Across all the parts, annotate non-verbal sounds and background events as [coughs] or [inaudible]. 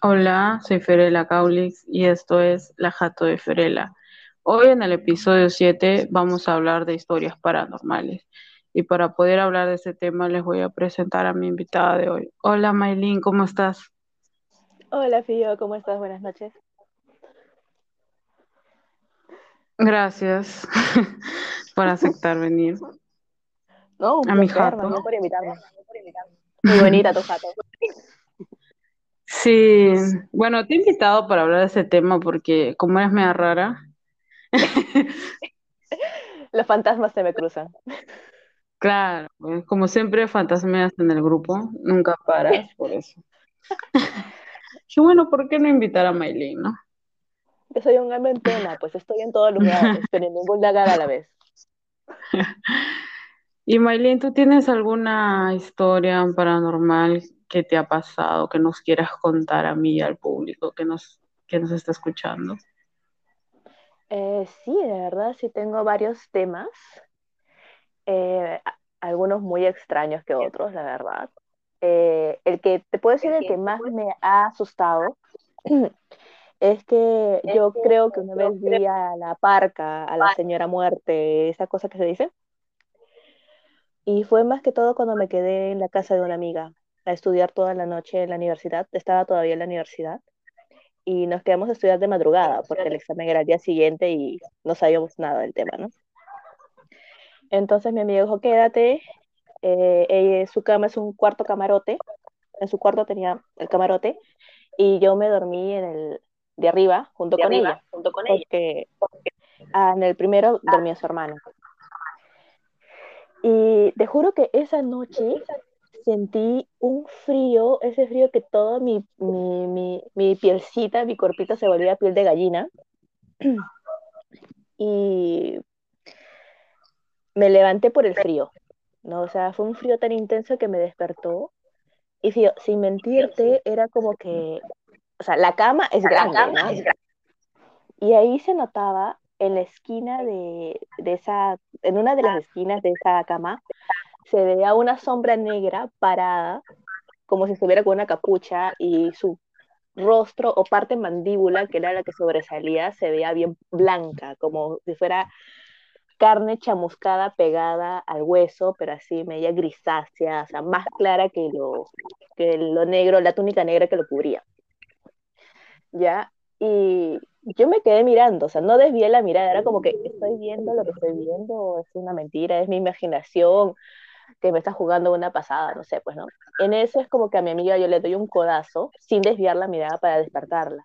Hola, soy Ferela Caulix y esto es La Jato de Ferela. Hoy en el episodio 7 vamos a hablar de historias paranormales. Y para poder hablar de este tema les voy a presentar a mi invitada de hoy. Hola Maylin, ¿cómo estás? Hola Fío, ¿cómo estás? Buenas noches. Gracias [laughs] por aceptar venir. No, un A mi jato. más bien por invitarme. Muy bonita tu jato. [laughs] Sí, bueno, te he invitado para hablar de ese tema porque como eres media rara, [laughs] Los fantasmas se me cruzan. [laughs] claro, pues, como siempre fantasmeas en el grupo, nunca paras [laughs] por eso. Y bueno, ¿por qué no invitar a Maylin, no? Yo soy un alma en pena, pues estoy en todos lugares, pero en ningún lugar a la vez. Y Maylin, ¿tú tienes alguna historia paranormal que te ha pasado, que nos quieras contar a mí y al público que nos, que nos está escuchando? Eh, sí, de verdad, sí tengo varios temas, eh, algunos muy extraños que otros, la verdad. Eh, el que te puedo decir el que más me ha asustado [clears throat] es que yo creo que una vez vi a la parca, a la señora muerte, esa cosa que se dice. Y fue más que todo cuando me quedé en la casa de una amiga a estudiar toda la noche en la universidad. Estaba todavía en la universidad y nos quedamos a estudiar de madrugada porque el examen era el día siguiente y no sabíamos nada del tema, ¿no? Entonces mi amiga dijo, quédate. eh, ella- su cama es un cuarto camarote. En su cuarto tenía el camarote y yo me dormí en el de arriba junto con ella, porque ah, en el primero dormía su hermano. Y te juro que esa noche sentí un frío, ese frío que todo mi, mi, mi, mi pielcita, mi corpito se volvía piel de gallina. [clears throat] Y me levanté por el frío, ¿no? O sea, fue un frío tan intenso que me despertó. Y fío, sin mentirte, era como que, o sea, la cama es grande, ¿no? Y ahí se notaba en la esquina de, de esa, en una de las esquinas de esa cama, se veía una sombra negra parada, como si estuviera con una capucha, y su rostro o parte mandíbula, que era la que sobresalía, se veía bien blanca, como si fuera carne chamuscada pegada al hueso, pero así media grisácea, o sea, más clara que lo, que lo negro, la túnica negra que lo cubría. ¿Ya? Y yo me quedé mirando, o sea, no desvié la mirada, era como que estoy viendo lo que estoy viendo, es una mentira, es mi imaginación que me está jugando una pasada, no sé, pues, ¿no? En eso es como que a mi amiga yo le doy un codazo sin desviar la mirada para despertarla.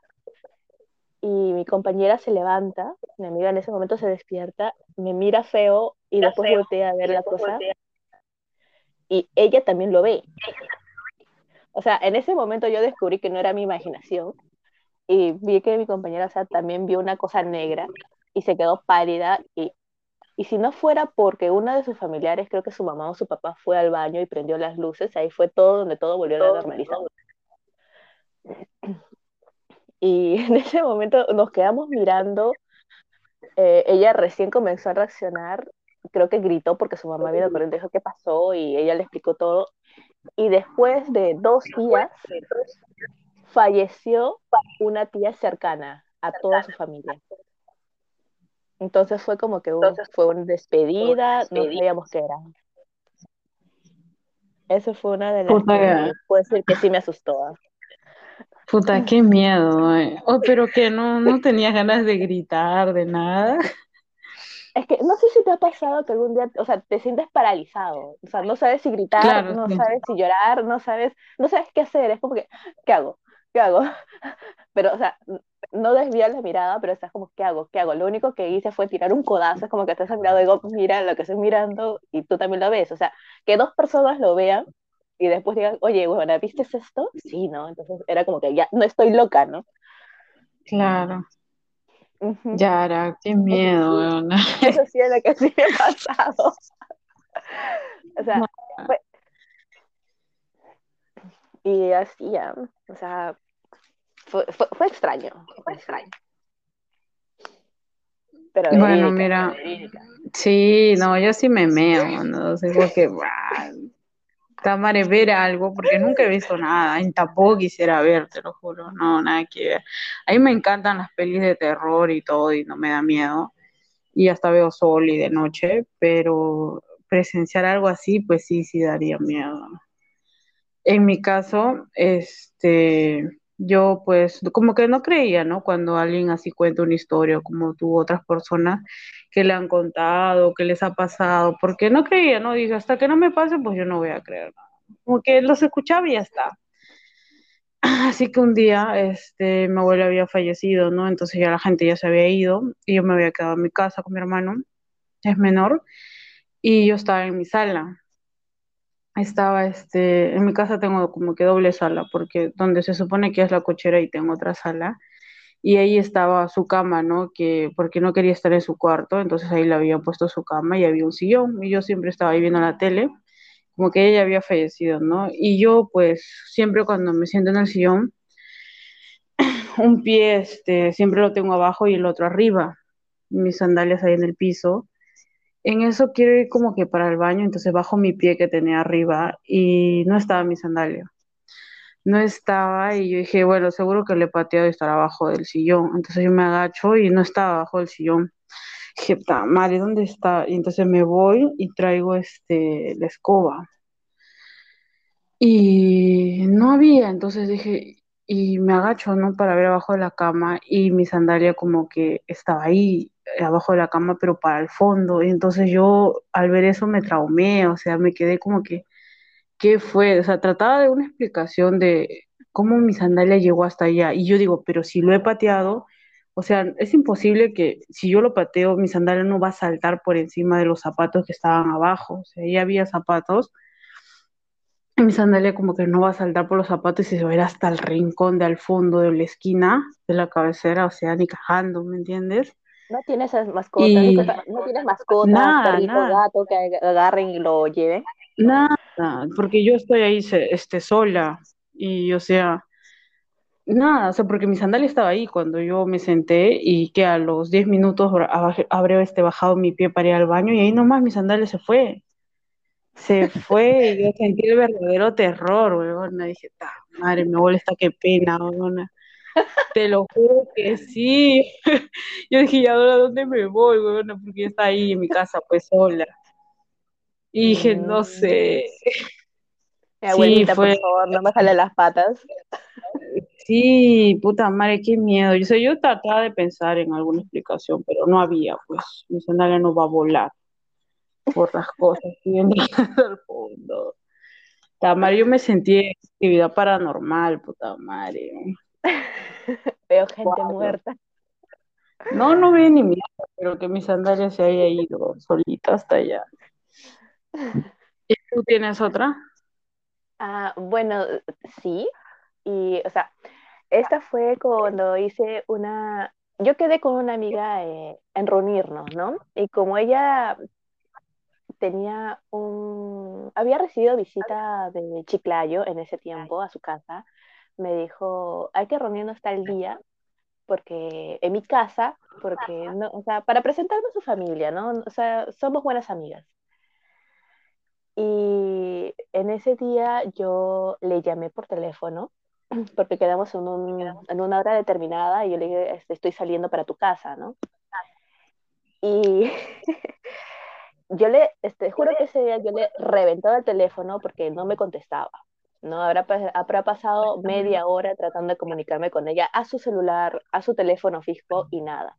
Y mi compañera se levanta, mi amiga en ese momento se despierta, me mira feo y después voltea a ver la cosa y ella también lo ve. O sea, en ese momento yo descubrí que no era mi imaginación y vi que mi compañera, o sea, también vio una cosa negra y se quedó pálida y, y si no fuera porque una de sus familiares, creo que su mamá o su papá fue al baño y prendió las luces, ahí fue todo donde todo volvió a la normalidad. Y [laughs] en ese momento nos quedamos mirando, eh, ella recién comenzó a reaccionar, creo que gritó porque su mamá vino corriendo y dijo qué pasó y ella le explicó todo. Y después de dos días falleció una tía cercana a toda su familia. Entonces fue como que un- fue una despedida, no sabíamos qué era. Eso fue una de las Puta, que puedo decir que sí me asustó. puta, qué miedo. eh. Oh, pero que no, no tenías ganas de gritar, de nada. Es que no sé si te ha pasado que algún día, o sea, te sientes paralizado, o sea, no sabes si gritar, Claro, no sí. sabes si llorar, no sabes, no sabes qué hacer, es como que, ¿qué hago? ¿Qué hago? [laughs] Pero, o sea, no desvías la mirada, pero estás como, ¿qué hago? ¿Qué hago? Lo único que hice fue tirar un codazo, es como que estás al lado y digo, mira lo que estoy mirando y tú también lo ves, o sea, que dos personas lo vean y después digan, oye, bueno, ¿viste esto? Sí, ¿no? Entonces era como que ya, no estoy loca, ¿no? Claro. Ujú. Yara, qué miedo, weona. Eso sí es lo que sí me ha pasado. [laughs] O sea, fue, y así ya, o sea, fue, fue, fue extraño, fue extraño. Pero Bueno, mira, verídica. sí, no, yo sí me meo, ¿no? O sea, como que, bah, Tamare, ver algo, porque nunca he visto nada, y tampoco quisiera ver, te lo juro, no, nada que ver. A mí me encantan las pelis de terror y todo, y no me da miedo, y hasta veo sol y de noche, pero presenciar algo así, pues sí, sí daría miedo. En mi caso, este, yo pues como que no creía, ¿no? Cuando alguien así cuenta una historia, como tú, otras personas que le han contado, que les ha pasado, porque no creía, ¿no? Dice, hasta que no me pase, pues yo no voy a creer nada. Como que los escuchaba y ya está. [clears throat] Así que un día, este, mi abuela había fallecido, ¿no? Entonces ya la gente ya se había ido y yo me había quedado en mi casa con mi hermano, es menor, y yo estaba en mi sala estaba, este, en mi casa tengo como que doble sala, porque donde se supone que es la cochera y tengo otra sala, y ahí estaba su cama, ¿no? Que, porque no quería estar en su cuarto, entonces ahí le habían puesto su cama y había un sillón, y yo siempre estaba ahí viendo la tele, como que ella había fallecido, ¿no? Y yo, pues, siempre cuando me siento en el sillón, [clears throat] un pie, este, siempre lo tengo abajo y el otro arriba, mis sandalias ahí en el piso, en eso quiero ir como que para el baño, entonces bajo mi pie que tenía arriba y no estaba mi sandalia. No estaba y yo dije, bueno, seguro que le he pateado y estará abajo del sillón. Entonces yo me agacho y no estaba abajo del sillón. Dije, madre, ¿dónde está? Y entonces me voy y traigo este, la escoba. Y no había, entonces dije, y me agacho, ¿no? Para ver abajo de la cama y mi sandalia como que estaba ahí abajo de la cama, pero para el fondo. Y entonces yo al ver eso me traumé, o sea, me quedé como que, ¿qué fue? O sea, trataba de una explicación de cómo mi sandalia llegó hasta allá. Y yo digo, pero si lo he pateado, o sea, es imposible que si yo lo pateo, mi sandalia no va a saltar por encima de los zapatos que estaban abajo. O sea, ya había zapatos. Y mi sandalia como que no va a saltar por los zapatos y se va a ir hasta el rincón de al fondo de la esquina de la cabecera, o sea, ni cajando, ¿me entiendes? No tienes mascotas, y... no tienes mascotas, nada, perrito, gato que agarren y lo lleven. Nada, porque yo estoy ahí este, sola y o sea, nada, o sea, porque mi sandalia estaba ahí cuando yo me senté y que a los 10 minutos habré este, bajado mi pie para ir al baño y ahí nomás mi sandalia se fue. Se fue y yo sentí el verdadero terror, weón. Dije, madre, me molesta, qué pena, weón. Te lo juro que sí. [laughs] Yo dije, ¿y ahora dónde me voy, Bueno, Porque está ahí en mi casa, pues sola. Y dije, no mm. sé. Mi abuelita, por favor, no me jale las patas. Sí, puta madre, qué miedo. Yo, sé, yo trataba de pensar en alguna explicación, pero no había, pues. Mi sandalia no va a volar por las cosas que [laughs] al fondo. Puta yo me sentí en actividad paranormal, puta madre. [laughs] Veo gente muerta. No, no vi ni mierda, pero que mi sandalia se haya ido solita hasta allá. ¿Y tú tienes otra? Ah, bueno, sí. Y, o sea, esta fue cuando hice una. Yo quedé con una amiga eh, en reunirnos, ¿no? Y como ella tenía un. Había recibido visita de Chiclayo en ese tiempo a su casa, me dijo, hay que reunirnos tal día, porque en mi casa, porque, no, o sea, para presentarme a su familia, ¿no? O sea, somos buenas amigas. Y en ese día yo le llamé por teléfono, [clears throat] porque quedamos en, un, en una hora determinada y yo le dije, este, estoy saliendo para tu casa, ¿no? Y [laughs] yo le, este, juro que ese día yo le reventaba el teléfono porque no me contestaba. ¿No? Habrá, habrá pasado media hora tratando de comunicarme con ella a su celular, a su teléfono fijo y nada.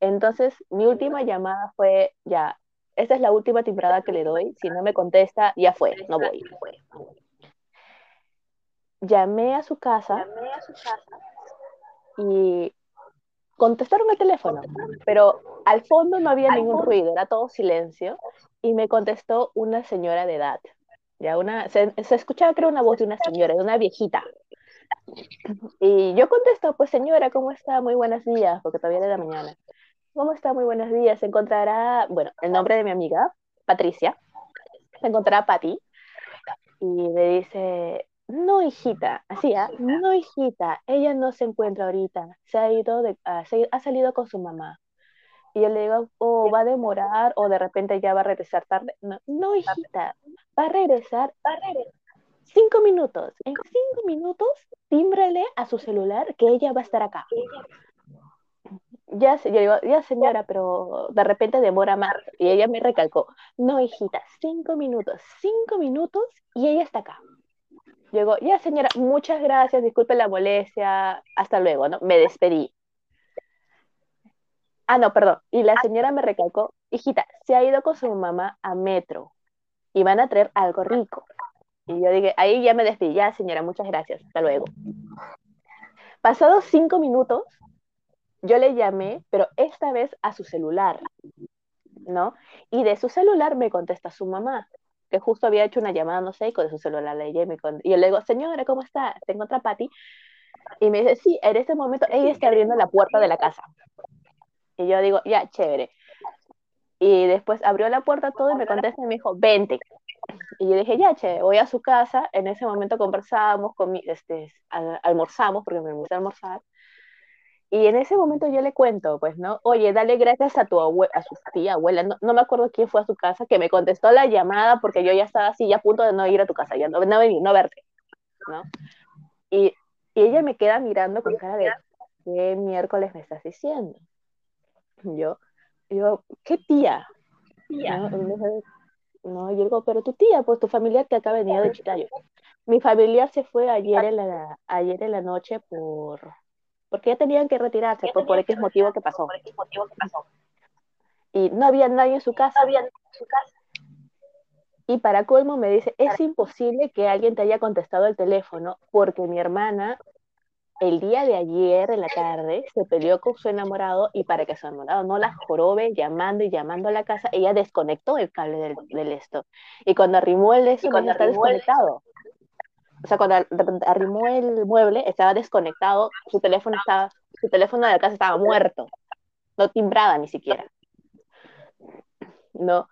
Entonces, mi última llamada fue, ya, esta es la última timbrada que le doy, si no me contesta, ya fue, no voy. Llamé a su casa y contestaron el teléfono, pero al fondo no había ningún ruido, era todo silencio, y me contestó una señora de edad, se, escuchaba creo una voz de una señora, de una viejita. Y yo contesto, pues señora, ¿cómo está? Muy buenos días, porque todavía era de la mañana. ¿Cómo está? Muy buenos días. Se encontrará, bueno, el nombre de mi amiga, Patricia. Se encontrará Patti. Y me dice, no, hijita, así, ¿ah? no, hijita, ella no se encuentra ahorita. Se ha ido, de, ah, ha salido con su mamá. Y yo le digo, o va a demorar, o de repente ya va a regresar tarde. No, no hijita, va a regresar, va a regresar. Cinco minutos. En cinco minutos, tímbrele a su celular que ella va a estar acá. Ya, yo digo, ya señora, pero de repente demora más. Y ella me recalcó, no, hijita, cinco minutos, cinco minutos y ella está acá. Llegó, ya señora, muchas gracias, disculpe la molestia, hasta luego, ¿no? Me despedí. Ah, no, perdón. Y la señora me recalcó, hijita, se ha ido con su mamá a metro y van a traer algo rico. Y yo dije, ahí ya me despedí, ya señora, muchas gracias, hasta luego. Pasados cinco minutos, yo le llamé, pero esta vez a su celular, ¿no? Y de su celular me contesta su mamá, que justo había hecho una llamada, no sé, y con su celular le llamé. Y yo le digo, señora, ¿cómo está? Tengo otra Pati. Y me dice, sí, en este momento ella está abriendo la puerta de la casa. Y yo digo, ya, chévere. Y después abrió la puerta todo y me contesta y me dijo, vente. Y yo dije, ya, che, voy a su casa. En ese momento conversábamos, este, almorzamos, porque me gusta almorzar. Y en ese momento yo le cuento, pues, ¿no? Oye, dale gracias a tu abuela, a su tía, abuela, no, no, me acuerdo quién fue a su casa, que me contestó la llamada porque yo ya estaba así, ya a punto de no ir a tu casa, ya no, no venir, no verte, ¿no? Y, y ella me queda mirando con cara de, ¿qué miércoles me estás diciendo? Yo, yo, ¿qué tía? Tía. ¿no? yo digo, pero tu tía, pues tu familiar que acá venía de Chitayo. Mi familiar se fue ayer en la, ayer en la noche por, porque ya tenían que retirarse por, por X motivo que pasó. Y no había nadie en su casa. No había nadie en su casa. Y para colmo me dice, es imposible que alguien te haya contestado el teléfono porque mi hermana el día de ayer en la tarde se peleó con su enamorado y para que su enamorado no la jorobe llamando y llamando a la casa, ella desconectó el cable del, del esto. Y cuando arrimó el esto, cuando está desconectado. O sea, cuando arrimó el mueble, estaba desconectado, su teléfono estaba, su teléfono de la casa estaba muerto, no timbrada ni siquiera. No,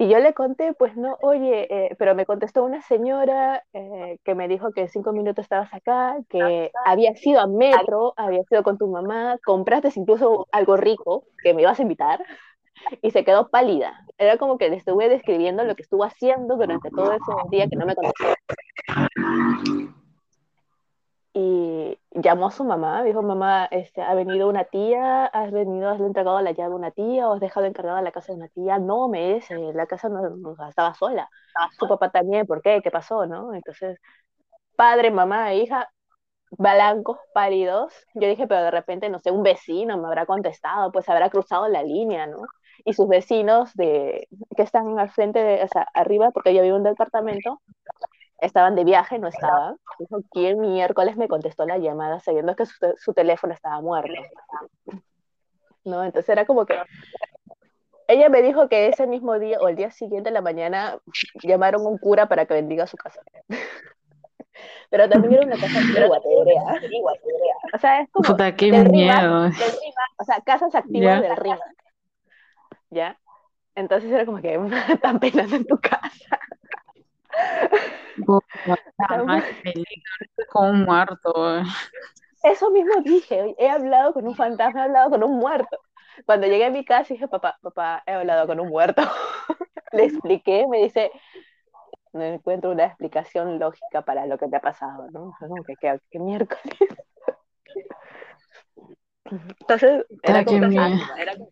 y yo le conté, pues no, oye, eh, pero me contestó una señora eh, que me dijo que cinco minutos estabas acá, que había sido a metro, había sido con tu mamá, compraste incluso algo rico que me ibas a invitar, y se quedó pálida. Era como que le estuve describiendo lo que estuvo haciendo durante todo ese día que no me contestó y llamó a su mamá, dijo, mamá, este, ha venido una tía, has venido, has entregado la llave a una tía, o has dejado encargada la casa de una tía, no, me dice, la casa no, estaba sola, su papá también, ¿por qué? ¿Qué pasó? ¿no? Entonces, padre, mamá e hija, blancos, pálidos, yo dije, pero de repente, no sé, un vecino me habrá contestado, pues habrá cruzado la línea, ¿no? Y sus vecinos de, que están al frente, de, o sea, arriba, porque yo vivo en un departamento, estaban de viaje, no estaban. Dijo, ¿quién miércoles me contestó la llamada sabiendo que su, teléfono estaba muerto? ¿No? Entonces era como que ella me dijo que ese mismo día o el día siguiente en la mañana llamaron a un cura para que bendiga su casa. [laughs] Pero también era una casa [laughs] antigua, O sea, es como. Puta, qué miedo. o sea, casas activas del RIMA. ¿Ya? Entonces era como que [laughs] tan penas en tu casa [laughs] [laughs] con un muerto. Eso mismo dije, he hablado con un fantasma, he hablado con un muerto. Cuando llegué a mi casa dije, papá, papá, he hablado con un muerto. [laughs] Le expliqué, me dice, no encuentro una explicación lógica para lo que te ha pasado, ¿no? que, ¿qué, miércoles? Entonces, era como, era como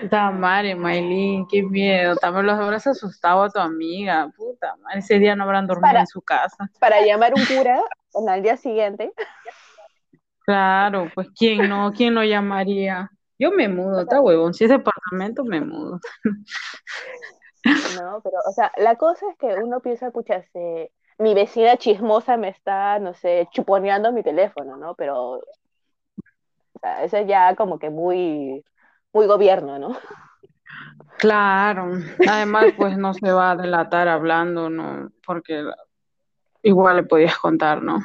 Puta madre, Maylin, qué miedo. También los habrás asustado a tu amiga. Puta madre, ese día no habrán dormido en su casa. Para llamar un cura al día siguiente. Claro, pues quién no, quién lo llamaría. Yo me mudo, está huevón. Si es departamento, me mudo. No, pero, o sea, la cosa es que uno piensa, pucha, mi vecina chismosa me está, no sé, chuponeando mi teléfono, ¿no? Pero, o sea, eso ya como que muy, muy gobierno, ¿no? Claro, además pues no se va a delatar hablando, ¿no? Porque igual le podías contar, ¿no?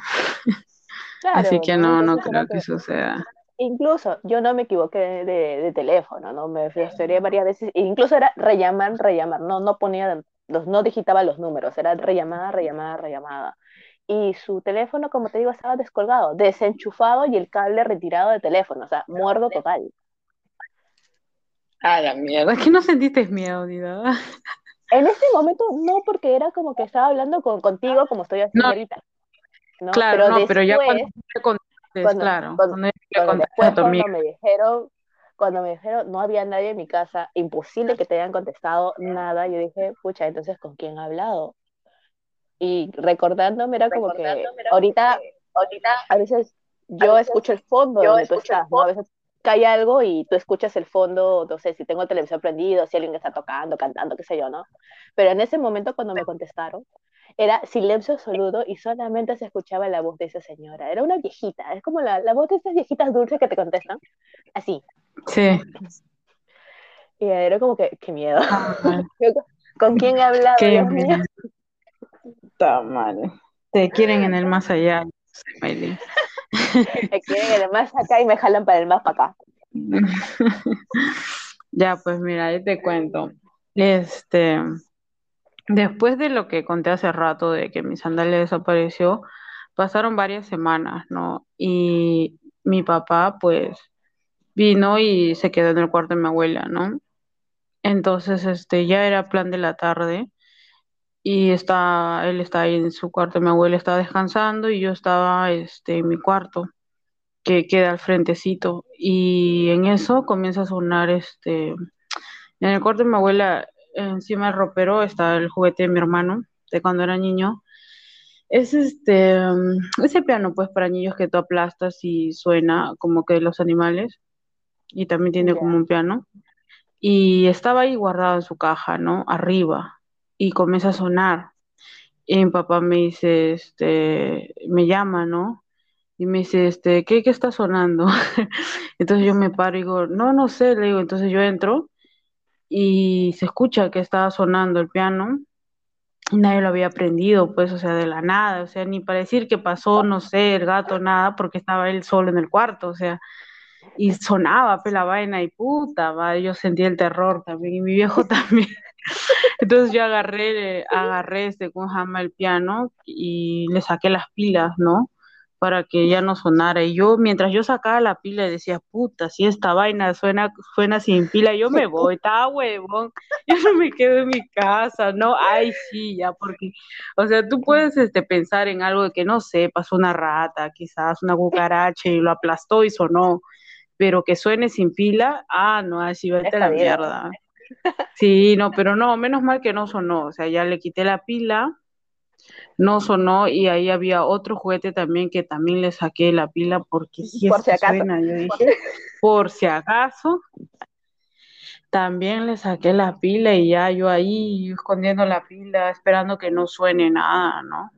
Así que no, no creo que eso sea. Incluso yo no me equivoqué de, teléfono, ¿no? Me frustré varias veces, incluso era rellamar, rellamar, no, no ponía, los, no digitaba los números, era rellamada, rellamada, rellamada. Y su teléfono, como te digo, estaba descolgado, desenchufado y el cable retirado de teléfono, o sea, muerdo total. Ah, la mierda, es que no sentiste miedo ni nada. En ese momento no, porque era como que estaba hablando con, contigo como estoy haciendo ahorita. ¿no? Claro, pero no, después, pero ya cuando claro. después a me dijeron, cuando me dijeron no había nadie en mi casa, imposible que te hayan contestado nada, yo dije, pucha, entonces ¿con quién ha hablado? Y recordándome era como que era ahorita, que ahorita a veces yo veces escucho el fondo yo donde tú estás, ¿no? A veces cae algo y tú escuchas el fondo, no sé, si tengo el televisor prendido, si alguien está tocando, cantando, qué sé yo, ¿no? Pero en ese momento cuando me contestaron, era silencio absoluto y solamente se escuchaba la voz de esa señora. Era una viejita, es como la, la voz de esas viejitas dulces que te contestan, así. Sí. Y era como que, qué miedo. Ah. [laughs] ¿Con quién he hablado, Qué Dios mío? Está mal. Te quieren en el más allá, Maylin. [laughs] Me quieren además acá y me jalan para el más para acá. [laughs] Ya, pues mira, ahí te cuento. Este, después de lo que conté hace rato de que mi sandalia desapareció, pasaron varias semanas, ¿no? Y mi papá, pues, vino y se quedó en el cuarto de mi abuela, ¿no? Entonces, este, ya era plan de la tarde y está, él está ahí en su cuarto, mi abuela estaba descansando y yo estaba, este, en mi cuarto, que queda al frentecito. Y en eso comienza a sonar, este, en el cuarto de mi abuela, encima del ropero, está el juguete de mi hermano, de cuando era niño. Es este, ese piano, pues, para niños que tú aplastas y suena como que los animales, y también tiene como un piano. Y estaba ahí guardado en su caja, ¿no? Arriba. Y comienza a sonar. Y mi papá me dice, este, me llama, ¿no? Y me dice, este, ¿qué, qué está sonando? [laughs] Entonces yo me paro y digo, no, no sé, le digo, entonces yo entro y se escucha que estaba sonando el piano y nadie lo había aprendido, pues, o sea, de la nada, o sea, ni para decir que pasó, no sé, el gato, nada, porque estaba él solo en el cuarto, o sea, y sonaba, pues, la vaina y puta, va, yo sentí el terror también, y mi viejo [laughs] también. Entonces yo agarré, agarré este con jama el piano y le saqué las pilas, ¿no? Para que ya no sonara. Y yo, mientras yo sacaba la pila, decía, puta, si esta vaina suena, suena sin pila, yo me voy, está huevón, [laughs] yo no me quedo en mi casa, ¿no? Ay, sí, ya, porque, o sea, tú puedes este, pensar en algo de que, no sé, pasó una rata, quizás una cucaracha y lo aplastó y sonó, pero que suene sin pila, ah, no, así vete a la mierda. Sí, no, pero no, menos mal que no sonó, o sea, ya le quité la pila, no sonó y ahí había otro juguete también que también le saqué la pila porque si Por si acaso. suena, yo dije, por si acaso, también le saqué la pila y ya yo ahí escondiendo la pila, esperando que no suene nada, ¿no?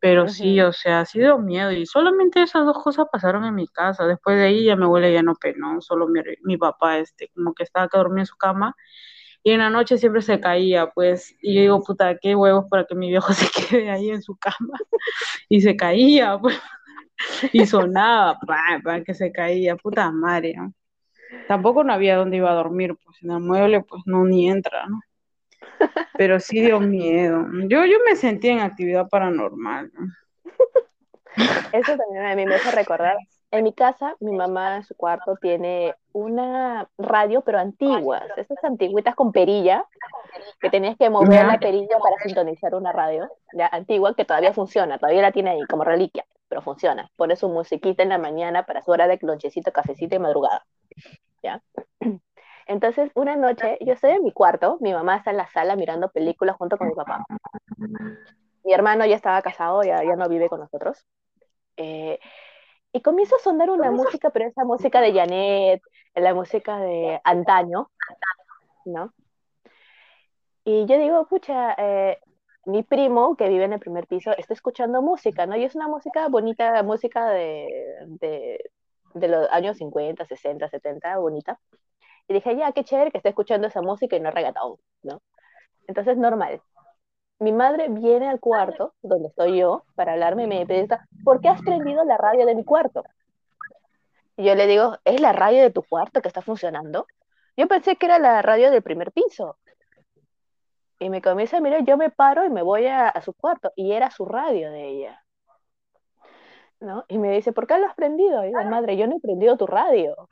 Pero sí, o sea, ha sido miedo y solamente esas dos cosas pasaron en mi casa. Después de ahí ya mi abuela ya no penó, solo mi, mi papá, este, como que estaba que dormía en su cama y en la noche siempre se caía, pues, y yo digo, puta, qué huevos para que mi viejo [laughs] se quede ahí en su cama [laughs] y se caía, pues, [laughs] y sonaba, pa, pa, que se caía, puta madre, ¿no? Tampoco no había dónde iba a dormir, pues en el mueble pues no ni entra, ¿no? Pero sí dio miedo. Yo, yo me sentí en actividad paranormal, ¿no? Eso también a mí me hace recordar. En mi casa, mi mamá en su cuarto tiene una radio, pero antiguas, esas antiguitas con perilla, que tenías que mover la perilla para sintonizar una radio, ya antigua, que todavía funciona, todavía la tiene ahí como reliquia, pero funciona. Pone su musiquita en la mañana para su hora de lonchecito, cafecito y madrugada, ¿ya? Entonces, una noche, yo estoy en mi cuarto, mi mamá está en la sala mirando películas junto con mi papá. Mi hermano ya estaba casado, ya, ya no vive con nosotros. Eh, y comienza a sonar una música, pero esa música de Janet, la música de antaño, ¿no? Y yo digo, pucha, eh, mi primo que vive en el primer piso está escuchando música, ¿no? Y es una música bonita, música de, de, de los años 50, 60, 70, bonita. Y dije, ya, qué chévere que esté escuchando esa música y no reggaetón, ¿no? Entonces, normal. Mi madre viene al cuarto donde estoy yo para hablarme y me pregunta, ¿por qué has prendido la radio de mi cuarto? Y yo le digo, ¿es la radio de tu cuarto que está funcionando? Yo pensé que era la radio del primer piso. Y me comienza a mirar, yo me paro y me voy a, su cuarto. Y era su radio de ella. ¿No? Y me dice, ¿por qué lo has prendido? Y digo, madre, yo no he prendido tu radio.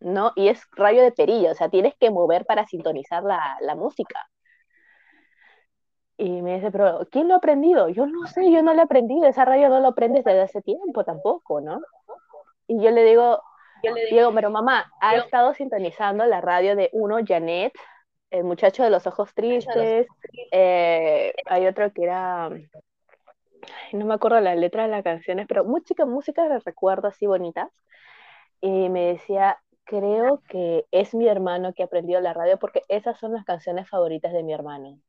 ¿No? Y es radio de perilla, o sea, tienes que mover para sintonizar la, la música. Y me dice, pero ¿quién lo ha aprendido? Yo no sé, yo no lo he aprendido, esa radio no lo aprendes desde hace tiempo tampoco, ¿no? Y yo le digo, yo le digo, pero mamá, ha estado sintonizando la radio de uno, Janet, el muchacho de los ojos tristes, eh, hay otro que era, no me acuerdo la letra de las canciones, pero música, música de recuerdo así bonitas. Y me decía, creo que es mi hermano que aprendió la radio porque esas son las canciones favoritas de mi hermano.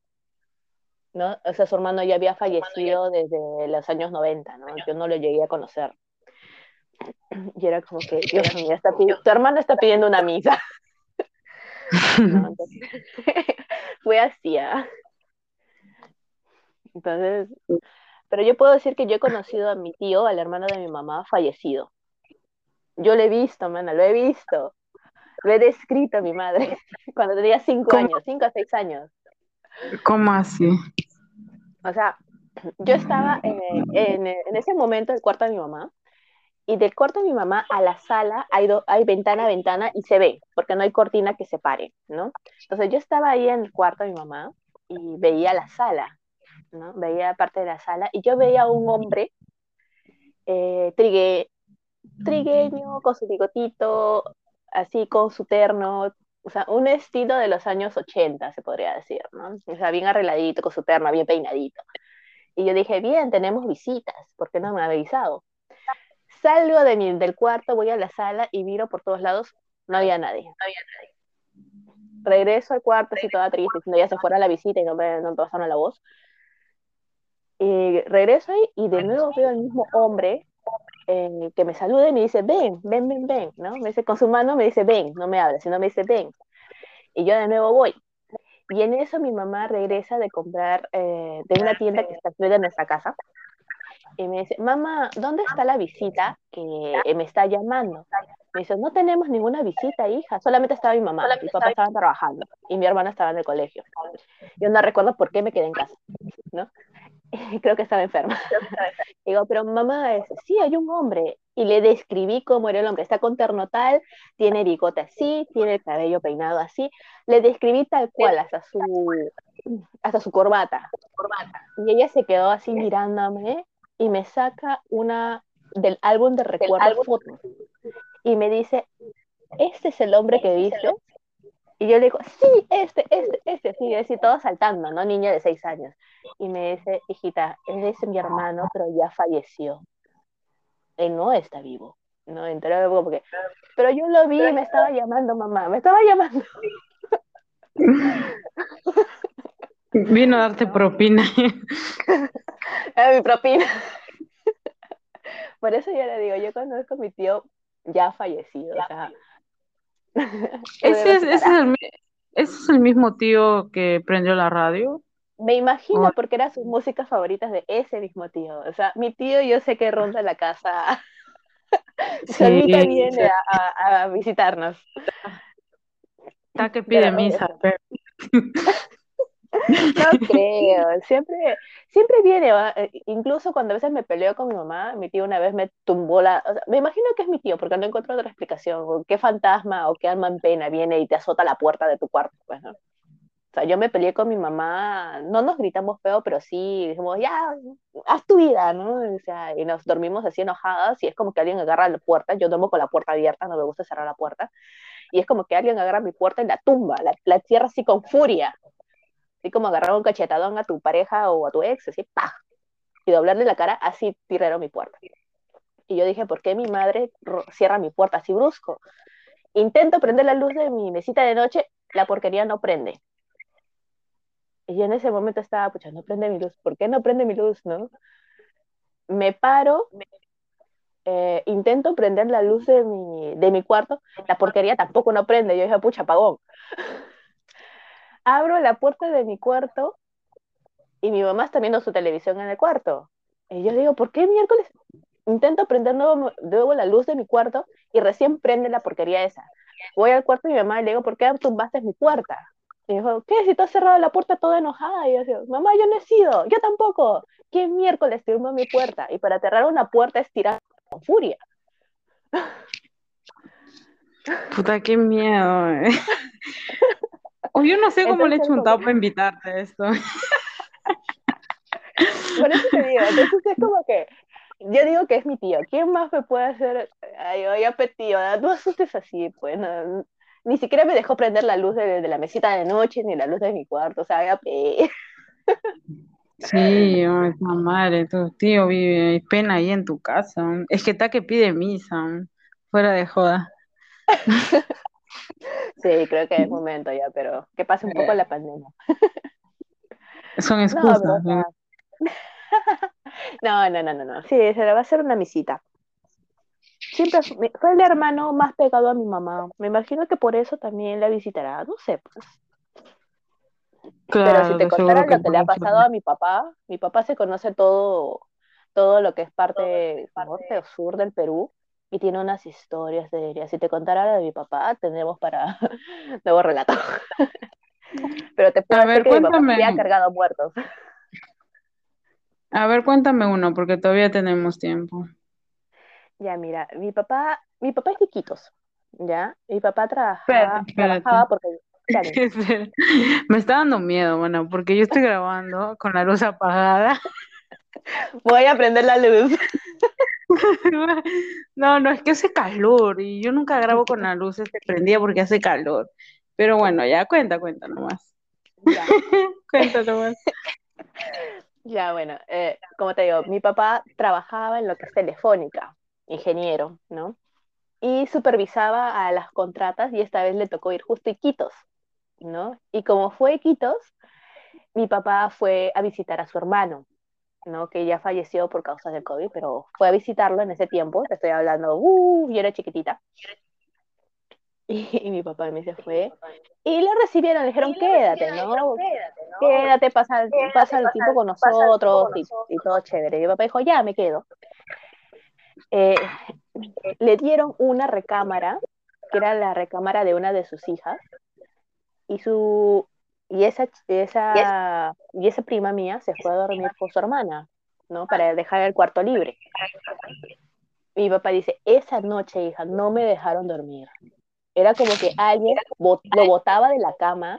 ¿no? O sea, su hermano ya había fallecido desde los años 90, ¿no? Yo no lo llegué a conocer. [clears throat] Y era como que, Dios mío, está tu hermano está pidiendo una misa. [laughs] [laughs] fue así. ¿ah? Entonces, pero yo puedo decir que yo he conocido a mi tío, al hermano de mi mamá, fallecido. Yo lo he visto, mana, lo he visto. Lo he descrito a mi madre [laughs] cuando tenía cinco años, cinco a seis años. ¿Cómo así? O sea, [clears throat] yo estaba en, en, en, ese momento en el cuarto de mi mamá y del cuarto de mi mamá a la sala hay, hay ventana a ventana y se ve, porque no hay cortina que separe, ¿no? Entonces yo estaba ahí en el cuarto de mi mamá y veía la sala, ¿no? Veía parte de la sala y yo veía a un hombre eh, trigue, trigueño, con su bigotito, así con su terno, o sea, un estilo de los años 80, se podría decir, ¿no? O sea, bien arregladito, con su terno, bien peinadito. Y yo dije, bien, tenemos visitas, ¿por qué no me ha avisado? Salgo de mi, del cuarto, voy a la sala y miro por todos lados, no había nadie. No había nadie. Regreso al cuarto, así toda triste, diciendo ya se fuera la visita y no me, no pasaron la voz. Y regreso ahí y de nuevo veo al mismo hombre eh, que me saluda y me dice, ven, ven, ven, ven, ¿no? Me dice, con su mano me dice, ven, no me habla, sino me dice, ven. Y yo de nuevo voy. Y en eso mi mamá regresa de comprar eh, de una tienda que está cerca de nuestra casa y me dice, mamá, ¿dónde está la visita que me está llamando? Me dice, no tenemos ninguna visita, hija, solamente estaba mi mamá, mi papá estaba trabajando y mi hermana estaba en el colegio. Yo no recuerdo por qué me quedé en casa, ¿no? [laughs] Creo que estaba enferma. [laughs] Digo, pero mamá, sí, hay un hombre. Y le describí cómo era el hombre. Está con terno tal, tiene bigote así, tiene el cabello peinado así. Le describí tal cual, hasta su, [clears throat] hasta su corbata. Y ella se quedó así mirándome y me saca una del álbum de recuerdos fotos y me dice, ¿este es el hombre que viste? Y yo le digo, sí, este, este, este, sí, así todo saltando, ¿no? Niña de seis años. Y me dice, hijita, es mi hermano, pero ya falleció. Él no está vivo. No entré porque, pero yo lo vi y me estaba llamando mamá, me estaba llamando. [laughs] Vino a darte propina. [laughs] a mi propina. Por eso yo le digo, yo conozco a mi tío ya fallecido. O sea, [laughs] ¿Ese, es, ese, es el, ¿Ese es el mismo tío que prendió la radio? Me imagino, porque eran sus músicas favoritas de ese mismo tío. O sea, mi tío yo sé que ronda la casa. [laughs] Sí, viene a, a, visitarnos. Está que pide misa. Pero... [laughs] No creo, siempre, siempre viene, eh, incluso cuando a veces me peleo con mi mamá, mi tío una vez me tumbó la, me imagino que es mi tío, porque no encuentro otra explicación, qué fantasma o qué alma en pena viene y te azota la puerta de tu cuarto, pues. O sea, yo me peleé con mi mamá, no nos gritamos feo, pero sí dijimos, ya, haz tu vida, ¿no? O sea, y nos dormimos así enojadas y es como que alguien agarra la puerta, yo duermo con la puerta abierta, no me gusta cerrar la puerta, y es como que alguien agarra mi puerta y la tumba, la, la cierra así con furia, así como agarrar un cachetadón a tu pareja o a tu ex, así, ¡pah! Y doblarle la cara, así tiraron mi puerta. Y yo dije, ¿por qué mi madre cierra mi puerta así brusco? Intento prender la luz de mi mesita de noche, la porquería no prende. Y yo en ese momento estaba, pucha, no prende mi luz. ¿Por qué no prende mi luz, no? Me paro, eh, intento prender la luz de mi, de mi cuarto, la porquería tampoco no prende. Yo dije, pucha, apagón [laughs] abro la puerta de mi cuarto y mi mamá está viendo su televisión en el cuarto. Y yo digo, ¿por qué miércoles? Intento prender nuevo, nuevo la luz de mi cuarto y recién prende la porquería esa. Voy al cuarto de mi mamá y le digo, ¿por qué tumbaste mi puerta? Y dijo, ¿qué? Si tú has cerrado la puerta toda enojada. Y yo digo, mamá, yo no he sido, yo tampoco. ¿Qué miércoles tumbó mi puerta? Y para cerrar una puerta es tirar con furia. Puta, qué miedo. Eh. [laughs] O yo no sé cómo le he chuntado para invitarte a esto. [laughs] por eso te digo, entonces es como que, yo digo que es mi tío, ¿quién más me puede hacer? Ay, oye, tío, no asustes así, pues, ni siquiera me dejó prender la luz de, la mesita de noche, ni la luz de mi cuarto, o sea, ya Sí, oh, madre, tu tío vive, hay pena ahí en tu casa. Es que está que pide misa, fuera de joda. [laughs] Sí, creo que es momento ya, pero que pase un poco la pandemia. Son [laughs] excusas. [laughs] No, no, no, no, no, Sí, se le va a hacer una misita. Siempre fue el hermano más pegado a mi mamá. Me imagino que por eso también la visitará. No sé, pues. Pero si te contara lo que le ha pasado a mi papá, mi papá se conoce todo, todo lo que es parte norte o sur del Perú y tiene unas historias de ella. Si te contara la de mi papá, tendremos para [laughs] nuevo relato. [laughs] Pero te puedo decir que mi papá ha cargado muertos. A ver, cuéntame uno, porque todavía tenemos tiempo. Ya, mira, mi papá, mi papá es chiquitos, ¿ya? Mi papá trabajaba, trabajaba porque... [laughs] Me está dando miedo, bueno, porque yo estoy grabando con la luz apagada. Voy a prender la luz. [laughs] No, no, es que hace calor y yo nunca grabo con la luz este prendida porque hace calor. Pero bueno, ya cuenta, cuenta nomás. Ya. [laughs] cuenta nomás. Ya, bueno, eh, como te digo, mi papá trabajaba en lo que es telefónica, ingeniero, ¿no? Y supervisaba a las contratas y esta vez le tocó ir justo a Iquitos, ¿no? Y como fue Iquitos, mi papá fue a visitar a su hermano, ¿no? Que ya falleció por causa del COVID, pero fue a visitarlo en ese tiempo, te estoy hablando, uh, yo era chiquitita. [laughs] Y, mi papá me se fue. Y lo recibieron, le dijeron, quédate, ¿no? Quédate, pasa, el, pasa el tiempo con nosotros y, todo chévere. Y mi papá dijo, ya, me quedo. Eh, le dieron una recámara, que era la recámara de una de sus hijas, y su y esa, esa, y esa prima mía se fue a dormir con su hermana, ¿no? Para dejar el cuarto libre. Mi papá dice, esa noche, hija, no me dejaron dormir. Era como que alguien lo botaba de la cama,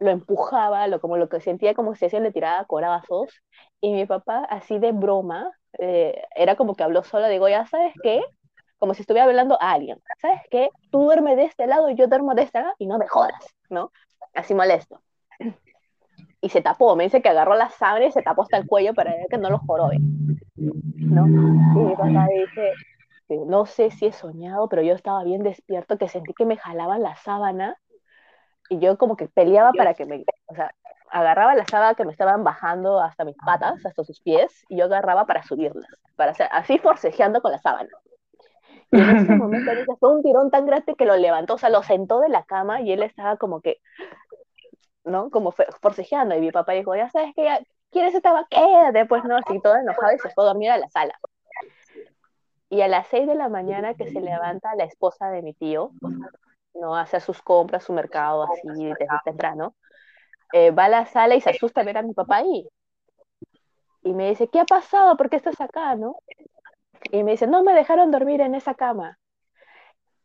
lo empujaba, lo, como lo que sentía como si se le tiraba corazos, y mi papá, así de broma, eh, era como que habló sola, digo, ya sabes qué, como si estuviera hablando a alguien, ¿sabes qué? Tú duermes de este lado y yo duermo de este lado y no me jodas, ¿no? Así molesto. Y se tapó, me dice que agarró la sangre y se tapó hasta el cuello para que no lo jorobe, ¿no? Y mi papá dice, no sé si he soñado, pero yo estaba bien despierto, que sentí que me jalaban la sábana y yo como que peleaba para que me, o sea, agarraba la sábana que me estaban bajando hasta mis patas, hasta sus pies, y yo agarraba para subirlas, para hacer, así forcejeando con la sábana. Y en ese momento fue un tirón tan grande que lo levantó, o sea, lo sentó de la cama y él estaba como que, ¿no? Como forcejeando. Y mi papá dijo, ya sabes que ya, ¿quieres esta Quédate, pues, ¿no? Así todo enojado y se fue a dormir a la sala. Y a las 6 de la mañana que se levanta la esposa de mi tío, ¿no? A sus compras, su mercado, así desde temprano, eh, va a la sala y se asusta ver a mi papá ahí. Y me dice, ¿qué ha pasado? ¿Por qué estás acá, no? Y me dice, no me dejaron dormir en esa cama.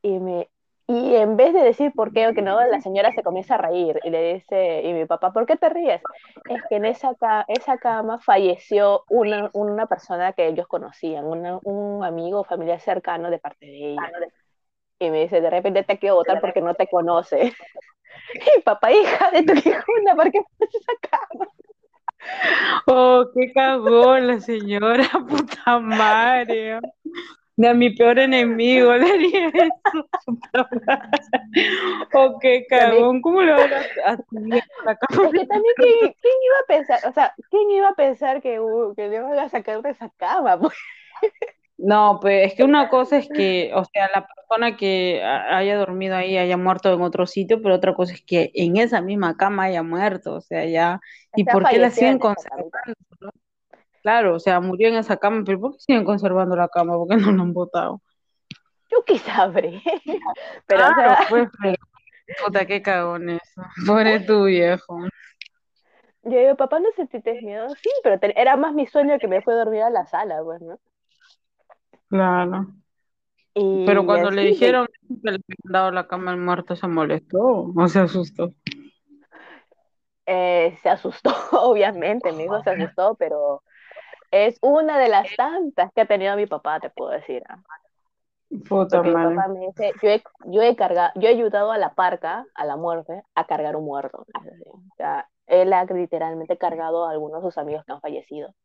Y, me, y en vez de decir por qué o que no, la señora se comienza a reír y le dice, y mi papá, ¿por qué te ríes? Es que en esa, esa cama falleció una, una persona que ellos conocían, un amigo familiar cercano de parte de ella. Y me dice, de repente te quiero votar porque no te conoce. [laughs] Y papá, hija de tu hijuna, ¿por qué pones esa cama? Oh, qué cagón la señora, [laughs] puta madre. A mi peor enemigo le haría [laughs] eso. oh, qué cagón, ¿cómo lo van a la cama? Es que también, ¿quién, iba a pensar? O sea, ¿quién iba a pensar que, uh, que le iban a sacar de esa cama? [laughs] Pues? No, pues es que una cosa es que, o sea, la persona que haya dormido ahí haya muerto en otro sitio, pero otra cosa es que en esa misma cama haya muerto, o sea, ya, ¿y por qué la siguen conservando? Claro, o sea, murió en esa cama, pero ¿por qué siguen conservando la cama? ¿Por qué no la han botado? Yo qué sabré, [laughs] pero claro, pues, puta, qué cagón eso, pobre tu viejo. Yo digo, papá, ¿no sentiste miedo? Sí, pero era más mi sueño que me fue dormir a la sala, pues, ¿no? Claro. Pero cuando le dijeron que le habían dado la cama al muerto, ¿se molestó o se asustó? Eh, se asustó, [laughs] obviamente, mi hijo se asustó, pero es una de las tantas que ha tenido mi papá, te puedo decir. ¿ah? Puta mi madre. papá me dice, yo he, yo he cargado, yo he ayudado a la parca, a la muerte, a cargar un muerto. O sea, él ha literalmente cargado a algunos de sus amigos que han fallecido.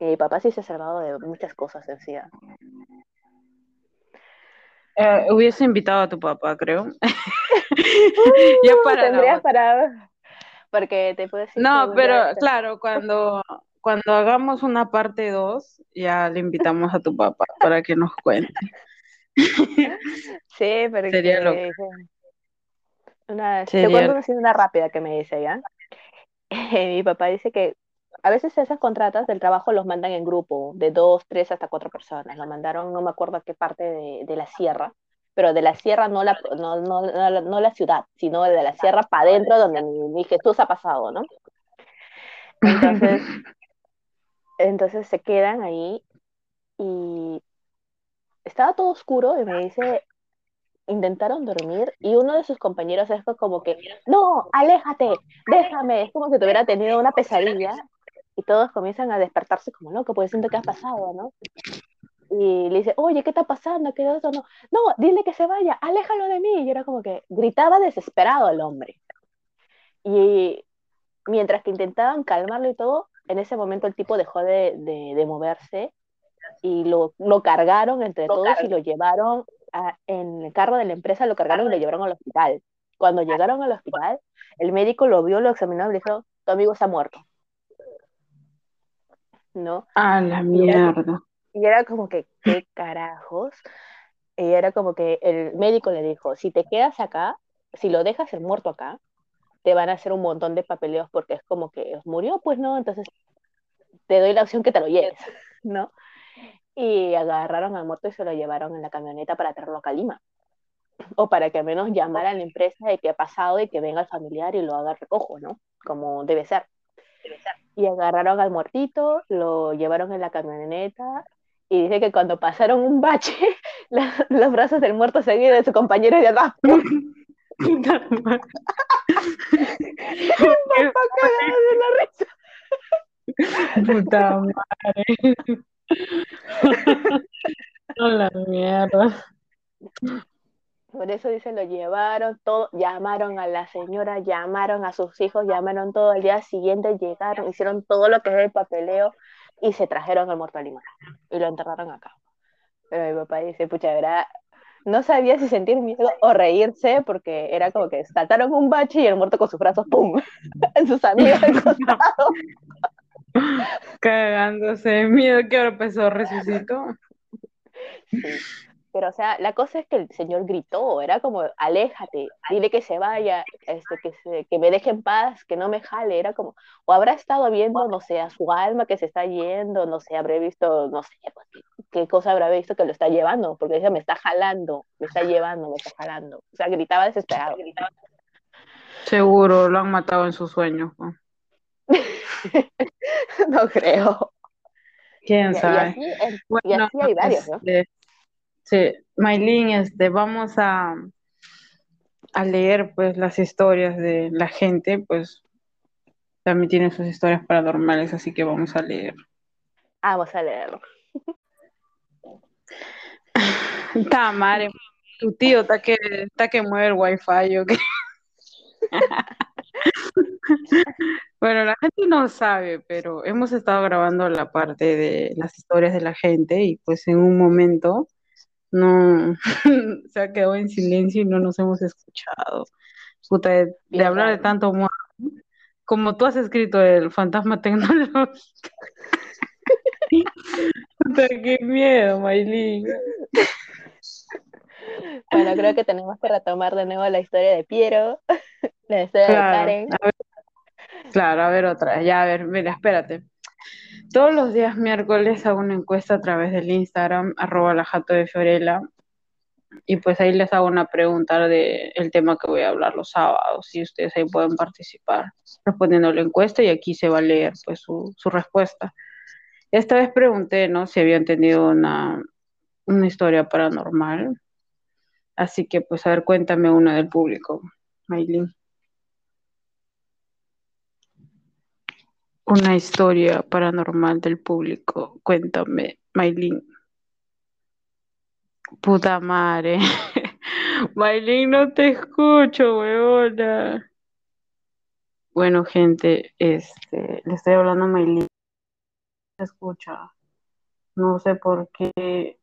Y mi papá sí se ha salvado de muchas cosas encima. Eh, hubiese invitado a tu papá, creo. [laughs] ya para Tendrías otra. para... Porque te puedo decir que No, pero claro, cuando, cuando hagamos una parte 2, ya le invitamos a tu papá para que nos cuente. Sí, porque Sería loco. una, te Sería cuento loco. una, una rápida que me dice ya. [laughs] Mi papá dice que a veces esas contratas del trabajo los mandan en grupo, de dos, tres hasta cuatro personas. Lo mandaron, no me acuerdo a qué parte de, de la sierra, pero de la sierra no la, no, no, no, no la ciudad, sino de la sierra para adentro donde ni, ni Jesús ha pasado, ¿no? Entonces, [laughs] entonces se quedan ahí y estaba todo oscuro y me dice, intentaron dormir y uno de sus compañeros es como que, no, aléjate, déjame, es como si tuviera tenido una pesadilla y todos comienzan a despertarse como loco, porque siento que ha pasado, ¿no? Y le dice, oye, ¿qué está pasando? ¿Qué es eso? No, no, dile que se vaya, aléjalo de mí. Y era como que gritaba desesperado el hombre. Y mientras que intentaban calmarlo y todo, en ese momento el tipo dejó de, de, de moverse y lo, lo cargaron entre Lo todos cargaron. y lo llevaron a- en el carro de la empresa, lo cargaron y lo llevaron al hospital. Cuando llegaron al hospital, el médico lo vio, lo examinó y le dijo, tu amigo está muerto. ¿No? A la mierda. Y era como que, ¿qué carajos? Y era como que el médico le dijo, si te quedas acá, si lo dejas el muerto acá, te van a hacer un montón de papeleos porque es como que murió, pues no, entonces te doy la opción que te lo lleves, [laughs] ¿no? Y agarraron al muerto y se lo llevaron en la camioneta para traerlo acá a Lima. O para que al menos llamara a la empresa de qué ha pasado y que venga el familiar y lo haga recojo, ¿no? Como debe ser. Y agarraron al muertito, lo llevaron en la camioneta y dice que cuando pasaron un bache, [laughs] la- los brazos del muerto seguían de su compañero de atrás. [laughs] [laughs] De la risa. Puta madre. A la mierda. Por eso dice, lo llevaron todo, llamaron a la señora, llamaron a sus hijos, llamaron todo el día siguiente, llegaron, hicieron todo lo que es el papeleo y se trajeron al muerto a Lima y lo enterraron acá. Pero mi papá dice, pucha, verdad, no sabía si sentir miedo o reírse porque era como que saltaron un bache y el muerto con sus brazos, ¡pum! [laughs] en sus amigos al [laughs] costado. Cagándose de miedo que ahora empezó resucitó. Sí. Pero, o sea, la cosa es que el señor gritó, era como, aléjate, dile que se vaya, este, que, se, que me deje en paz, que no me jale, era como, o habrá estado viendo, no sé, a su alma que se está yendo, no sé, habré visto, no sé, pues, qué, qué cosa habrá visto que lo está llevando, porque decía, me está jalando, me está llevando, me está jalando. O sea, gritaba desesperado. Seguro lo han matado en sus sueños. ¿no? [laughs] no creo. ¿Quién Y, y sabe? así, y así hay varios, ¿no? este, sí, Maylin, este, vamos a, a leer pues las historias de la gente, pues también tiene sus historias paranormales, así que vamos a leer. Vamos a leerlo. [laughs] Ta madre, tu tío está que, está que mueve el wifi, ¿o qué? [laughs] Bueno, la gente no sabe, pero hemos estado grabando la parte de las historias de la gente y pues en un momento no [laughs] se ha quedado en silencio y no nos hemos escuchado. Puta, de, hablar de tanto muerto, como tú has escrito el fantasma [laughs] tecnológico. Puta, qué miedo, Maylin. Bueno, creo que tenemos que retomar de nuevo la historia de Piero, [laughs] la historia de Karen. a ver, claro, a ver otra. Ya, a ver, mira, espérate. Todos los días miércoles hago una encuesta a través del Instagram, arroba la jato de Fiorella, y pues ahí les hago una pregunta de el tema que voy a hablar los sábados, y ustedes ahí pueden participar respondiendo la encuesta y aquí se va a leer pues su, su respuesta. Esta vez pregunté, ¿no? Si habían tenido una, una historia paranormal. Así que, pues, a ver, cuéntame una del público, Maylin. Una historia paranormal del público. Cuéntame, Maylin. Puta madre. [laughs] Maylin, no te escucho, weona. Bueno, gente, este, le estoy hablando a Maylin. Se escucha. No sé por qué.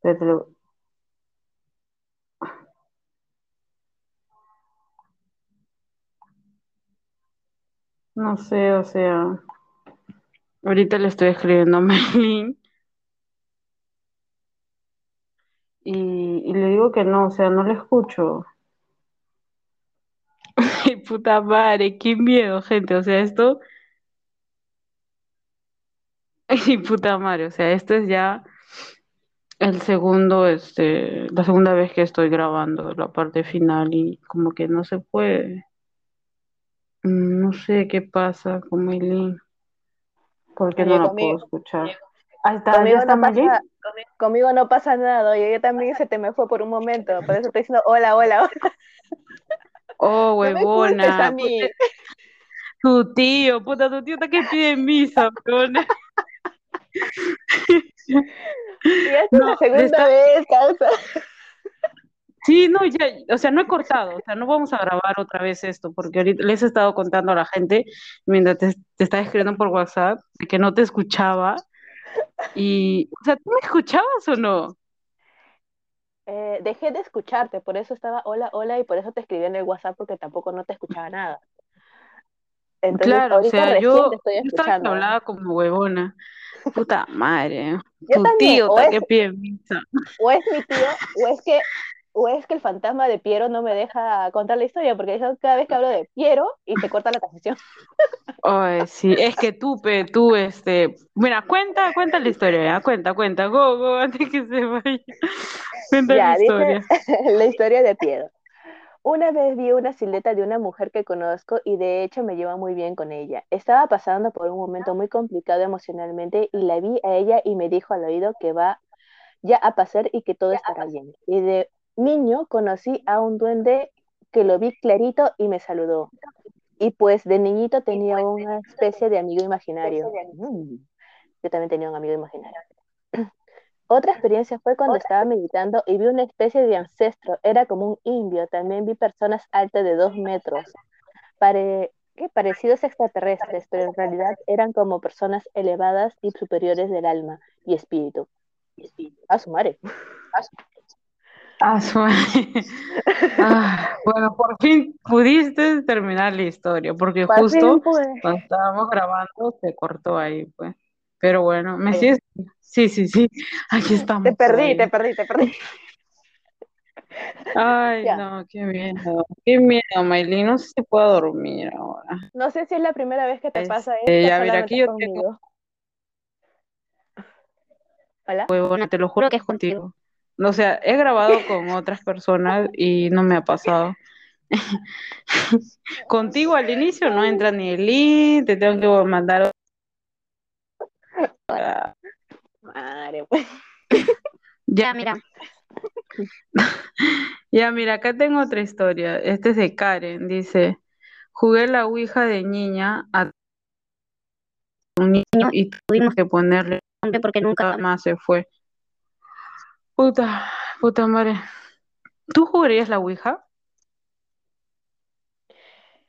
Pero... No sé, o sea. Ahorita le estoy escribiendo a [laughs] Maylin. Y, y le digo que no, o sea, no le escucho. [laughs] Ay, puta madre, qué miedo, gente. O sea, esto. [laughs] Ay, puta madre, o sea, esto es ya el segundo, este, la segunda vez que estoy grabando la parte final y como que no se puede. Mm, No sé qué pasa con Maylin. ¿Por qué no la conmigo, puedo escuchar? Ahí está, conmigo está no pasa, conmigo no pasa nada, oye, yo también se te me fue por un momento, por eso estoy diciendo hola, hola, hola. Oh, No a huevona. mí. Puta, tu tío, puta, tu tío está que pide misa, huevona. [laughs] Y esta es No, la segunda está... vez, causa. Sí, no, ya, o sea, no he cortado, o sea, no vamos a grabar otra vez esto, porque ahorita les he estado contando a la gente, mientras te, te estaba escribiendo por WhatsApp, de que no te escuchaba, y, o sea, ¿tú me escuchabas o no? Eh, dejé de escucharte, por eso estaba hola, hola, y por eso te escribí en el WhatsApp porque tampoco no te escuchaba nada. Entonces, Claro, o sea, recién te yo, estoy yo estaba que escuchando. hablaba como huevona, puta madre, Yo tu también, tío o está es, que pide misa. o es mi tío, o es que, o es que el fantasma de Piero no me deja contar la historia, porque yo cada vez que hablo de Piero y se corta la transmisión. Ay, sí, es que tú, pe, tú, este, mira, cuenta, cuenta la historia, ya, cuenta, cuenta, go, go, antes que se vaya, cuenta la dice historia. [laughs] la historia de Piero. Una vez vi una silueta de una mujer que conozco y de hecho me lleva muy bien con ella. Estaba pasando por un momento muy complicado emocionalmente y la vi a ella y me dijo al oído que va ya a pasar y que todo estará bien. Y de niño conocí a un duende que lo vi clarito y me saludó. Y pues de niñito tenía una especie de amigo imaginario. Mm, Yo también tenía un amigo imaginario. [clears throat] Otra experiencia fue cuando estaba meditando y vi una especie de ancestro. Era como un indio. También vi personas altas de dos metros, pare- ¿qué? parecidos a extraterrestres, pero en realidad eran como personas elevadas y superiores del alma y espíritu. A su madre. Ah, su madre. Ah, bueno, por fin pudiste terminar la historia, porque Por justo cuando estábamos grabando se cortó ahí, pues. Pero bueno, ¿me sigues? Sí, sí, sí, aquí te estamos perdí, te perdí, te perdí. Ay, Ya. no, qué miedo, qué miedo, Maylin, no sé si puedo dormir ahora. No sé si es la primera vez que te pasa Este, esto, ya, mira, aquí yo tengo. Hola. huevona, te lo juro que es contigo. O sea, he grabado con otras personas y no me ha pasado. [laughs] Contigo al inicio no entra ni el link, te tengo que mandar. Madre, pues. Ya, mira. [laughs] Ya, mira, acá tengo otra historia. Este es de Karen, dice, jugué la Ouija de niña a un niño y tuvimos que ponerle nombre porque nunca más se fue. Puta, puta madre. ¿Tú jugarías la Ouija?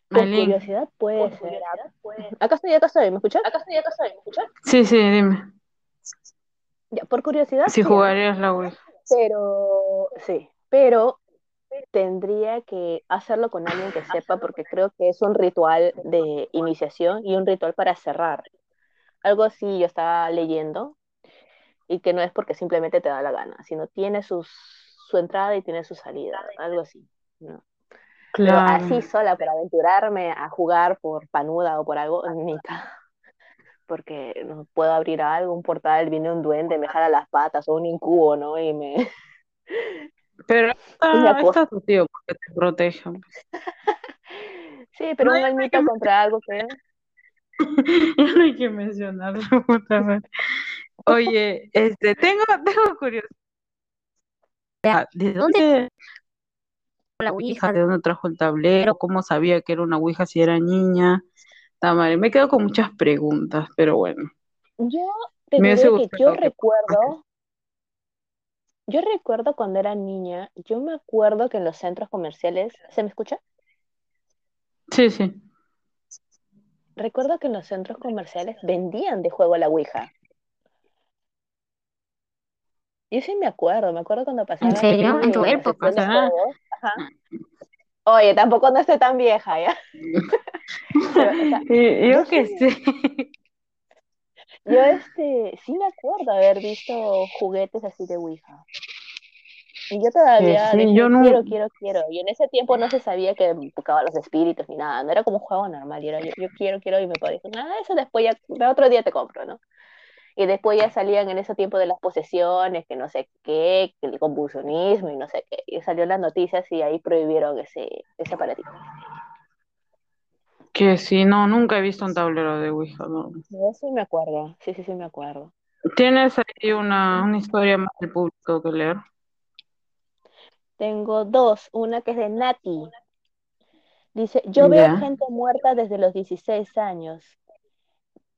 Por Maylin. curiosidad puede ser. Acá estoy, acá estoy, ¿me escuchas? Sí, sí, dime. Ya, por curiosidad Si sí, jugarías la Ouija. pero sí, pero tendría que hacerlo con alguien que sepa porque creo que es un ritual de iniciación y un ritual para cerrar. Algo así yo estaba leyendo y que no es porque simplemente te da la gana, sino tiene sus, su entrada y tiene su salida, algo así. ¿no? Pero Claro. así sola para aventurarme a jugar por panuda o por algo, ni [laughs] porque no puedo abrir algo, un portal, viene un duende, me jala las patas o un incubo, ¿no? Y me, [laughs] Pero [laughs] está, acosa. está tu tío porque te protege. Sí, pero No, un que, contra algo que... ya no hay que mencionarlo. puta madre. Oye, este, tengo, tengo curiosidad. ¿De dónde la Ouija? ¿De dónde trajo el tablero? ¿Cómo sabía que era una Ouija si era niña? Me quedo con muchas preguntas, pero bueno. Yo te Me diré que yo que- recuerdo, yo recuerdo cuando era niña, yo me acuerdo que en los centros comerciales, ¿se me escucha? Sí, sí. Recuerdo que en los centros comerciales vendían de juego la Ouija. Yo sí me acuerdo, me acuerdo cuando pasaba serio? que ¿En tu época? ajá. Oye, tampoco no estoy tan vieja, ¿ya? [laughs] Pero, o sea, yo yo que sí- sé. Yo este, sí me acuerdo haber visto juguetes así de Ouija. Y yo todavía sí, dije, yo no- quiero, quiero, quiero. Y en ese tiempo no se sabía que buscaba los espíritus ni nada. No era como un juego normal. Era yo, yo quiero, quiero. Y me podía decir, nada, eso después ya, otro día te compro, ¿no? Y después ya salían en ese tiempo de las posesiones, que no sé qué, que el convulsionismo y no sé qué. Y salió las noticias y ahí prohibieron ese, ese aparatito. Que sí, no, nunca he visto un tablero de Ouija, no. Yo sí me acuerdo. Sí, sí, sí me acuerdo. ¿Tienes ahí una, una historia más del público que leer? Tengo dos, una que es de Nati. Dice, yo veo gente muerta desde los 16 años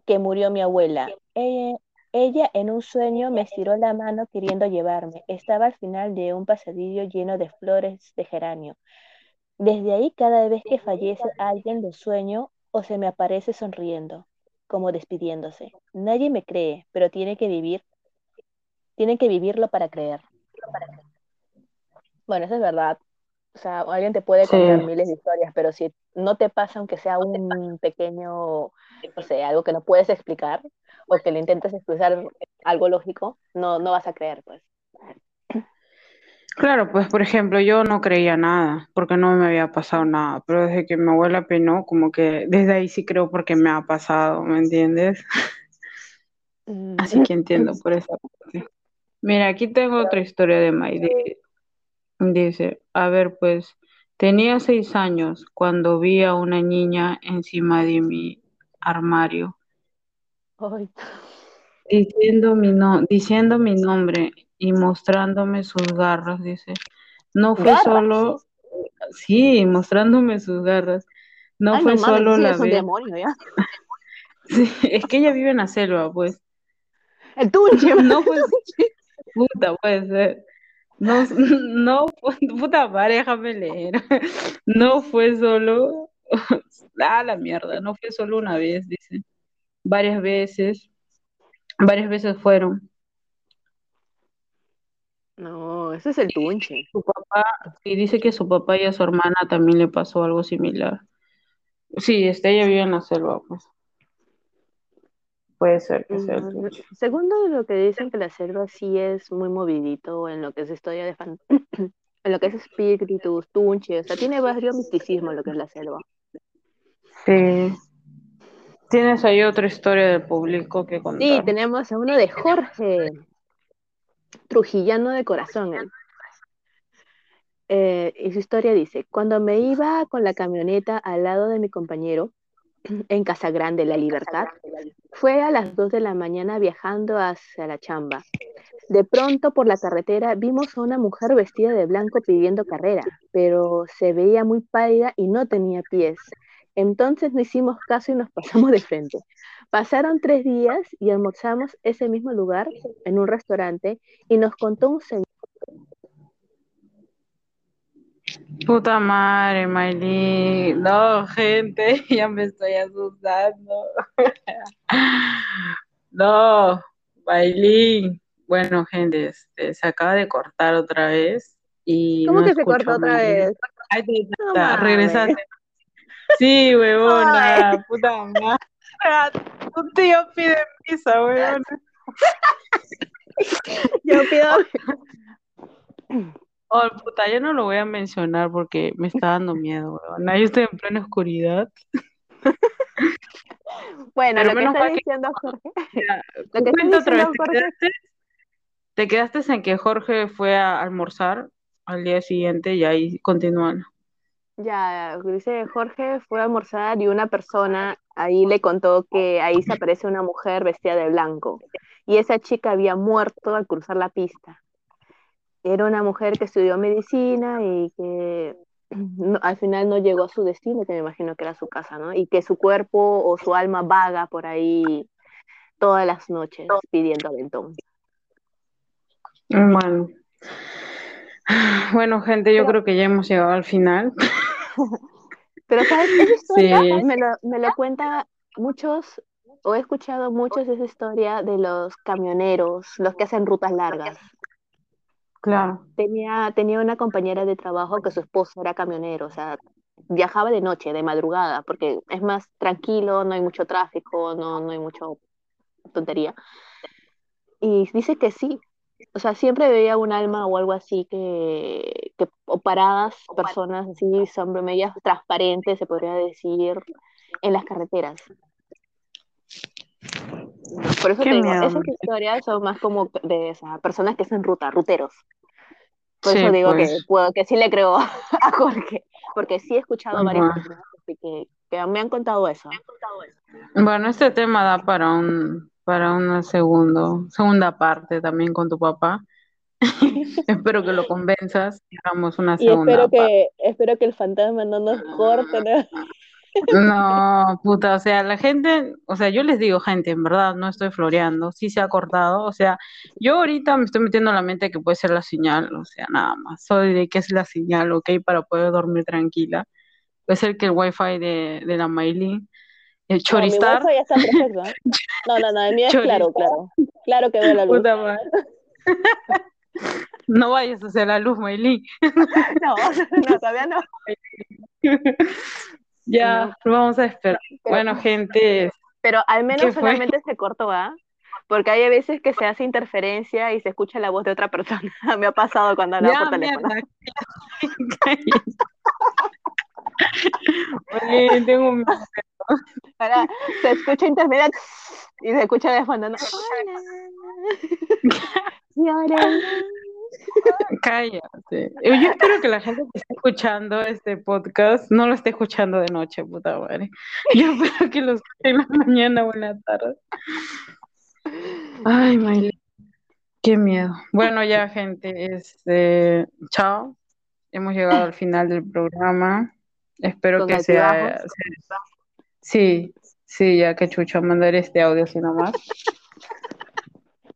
que murió mi abuela. Ella, ella en un sueño me estiró la mano queriendo llevarme. Estaba al final de un pasadillo lleno de flores de geranio. Desde ahí, cada vez que fallece alguien lo sueño o se me aparece sonriendo, como despidiéndose. Nadie me cree, pero tiene que vivir, tiene que vivirlo para creer. Bueno, eso es verdad. O sea, alguien te puede Sí. contar miles de historias, pero si no te pasa, aunque sea un pequeño, no sé, algo que no puedes explicar, o que le intentes expresar algo lógico, no, no vas a creer, pues. Claro, pues por ejemplo, yo no creía nada, porque no me había pasado nada, pero desde que mi abuela penó, como que desde ahí sí creo porque me ha pasado, ¿me entiendes? Mm, Así que entiendo por esa parte. Mira, aquí tengo otra historia de Mayde. Dice, a ver, pues, tenía seis años cuando vi a una niña encima de mi armario, Ay, diciendo mi no, diciendo mi nombre y mostrándome sus garras, dice. No fue ¿Garras? solo, sí, mostrándome sus garras. No ay, fue no solo sí, la es vez. demonio, ¿ya? [laughs] Sí, es que ella vive en la selva, pues. El tunche, [laughs] No fue [laughs] puta, puede ser. No, no, puta madre, déjame leer. No fue solo, ah, la mierda, no fue solo una vez, dice. Varias veces, varias veces fueron. No, ese es el tunche. Su papá, y dice que a su papá y a su hermana también le pasó algo similar. Sí, este, ella vive en la selva, pues. Puede ser que sea el Mm. Segundo lo que dicen que la selva sí es muy movidito en lo que es historia de fan... [coughs] en lo que es espíritus, tunche, o sea, tiene varios misticismo lo que es la selva. Sí. ¿Tienes ahí otra historia del público que Sí, contar? tenemos a uno de Jorge, trujillano de corazón. él. Eh, y su historia dice, cuando me iba con la camioneta al lado de mi compañero [clears throat] en Casa Grande, La Libertad, fue a las 2 de la mañana viajando hacia la chamba. De pronto por la carretera vimos a una mujer vestida de blanco pidiendo carrera, pero se veía muy pálida y no tenía pies. Entonces no hicimos caso y nos [laughs] pasamos de frente. Pasaron tres días y almorzamos ese mismo lugar en un restaurante y nos contó un señor Puta madre, Miley. No, gente, [laughs] ya me estoy asustando. [laughs] No, Miley. Bueno, gente, este, se acaba de cortar otra vez y ¿Cómo no que se cortó otra vez? No regresaste. Sí, huevona, puta madre. Tu tío pide pizza, huevona. Yo pido... Oh, puta, yo no lo voy a mencionar porque me está dando miedo, huevona. Yo estoy en plena oscuridad. Bueno, Pero lo que menos está que- diciendo Jorge... [laughs] Lo que está diciendo ¿te Jorge... quedaste? ¿Te quedaste en que Jorge fue a almorzar al día siguiente y ahí continúan? Ya, dice Jorge fue a almorzar y una persona ahí le contó que ahí se aparece una mujer vestida de blanco y esa chica había muerto al cruzar la pista. Era una mujer que estudió medicina y que [clears throat] al final no llegó a su destino, que me imagino que era su casa, ¿no? Y que su cuerpo o su alma vaga por ahí todas las noches pidiendo aventón. Bueno. [laughs] Bueno, gente, yo creo que ya hemos llegado al final. [laughs] Pero, ¿sabes? Esa [laughs] historia me, lo, me lo cuenta muchos, o he escuchado muchos esa historia de los camioneros, los que hacen rutas largas. Claro. Tenía, tenía una compañera de trabajo que su esposo era camionero, o sea, viajaba de noche, de madrugada, porque es más tranquilo, no hay mucho tráfico, no, no hay mucho tontería. Y dice que sí, o sea, siempre veía un alma o algo así que, que o paradas, personas así, son medias transparentes, se podría decir, en las carreteras. Por eso te digo, esas historias son más como de esas personas que hacen ruta, ruteros. Por eso digo que pues. puedo, que sí le creo [laughs] a Jorge, porque sí he escuchado varias personas que, que me han contado eso. Bueno, este tema da para un para una segundo, segunda parte también con tu papá. [laughs] [laughs] espero que lo convenzas y hagamos una segunda espero que, espero que el fantasma no nos corte. ¿no? No, puta, o sea, la gente, o sea, yo les digo, gente, en verdad, no estoy floreando, sí se ha cortado, o sea, yo ahorita me estoy metiendo en la mente que puede ser la señal, o sea, nada más, soy de qué es la señal, ok, para poder dormir tranquila. Puede ser que el wifi de, de la Maylin el choristar. No, mi ya está perfecto. ¿eh? [laughs] No, no, no, el mío es claro, claro. Claro que veo la luz. [laughs] No vayas a hacer la luz, Maylin. [laughs] No, no, todavía no. Ya, vamos a esperar. bueno, gente. Pero al menos solamente se cortó, ¿ah? Porque hay veces que se hace interferencia y se escucha la voz de otra persona. Me ha pasado cuando hablaba por teléfono. Oye, tengo un [laughs] Ahora se escucha intermedia y se escucha de fondo. [laughs] ¿no? Cállate. Yo espero que la gente que está escuchando este podcast no lo esté escuchando de noche, puta madre. Yo espero que lo escuchen en la mañana o en la tarde. Ay, Miley. Qué miedo. Bueno, ya, gente, este, chao. Hemos llegado al final del programa. Espero que sea, Sí, sí, ya que Chucho mandar este audio así nomás.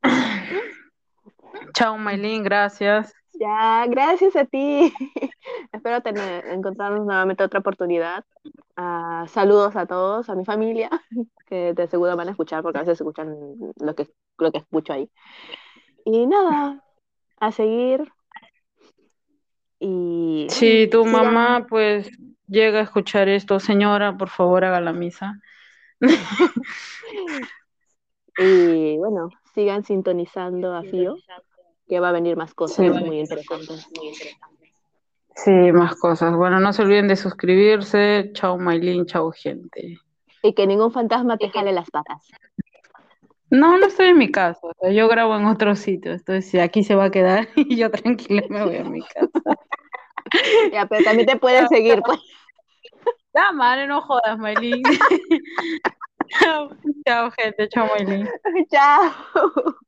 [laughs] Chao, Maylin, gracias. Ya, gracias a ti. [laughs] Espero tener, encontrarnos nuevamente otra oportunidad. Uh, saludos a todos, a mi familia, [laughs] que de seguro van a escuchar porque a veces escuchan lo que, lo que escucho ahí. Y nada, a seguir. Y sí, tu mamá, pues llega a escuchar esto, señora, por favor haga la misa. [laughs] y bueno, sigan sintonizando a Fío, que va a venir más cosas muy interesantes. Sí, más cosas. Bueno, no se olviden de suscribirse. Chao, Maylin, chao, gente. Y que ningún fantasma te jale las patas. No, no estoy en mi casa. yo grabo en otro sitio. Entonces, aquí se va a quedar y [laughs] yo tranquila me voy a mi casa. [laughs] Ya, pero también te pueden seguir, pues. La madre, no jodas, Maylin. chao, [laughs] chao, gente. Chao, Maylin. Chao.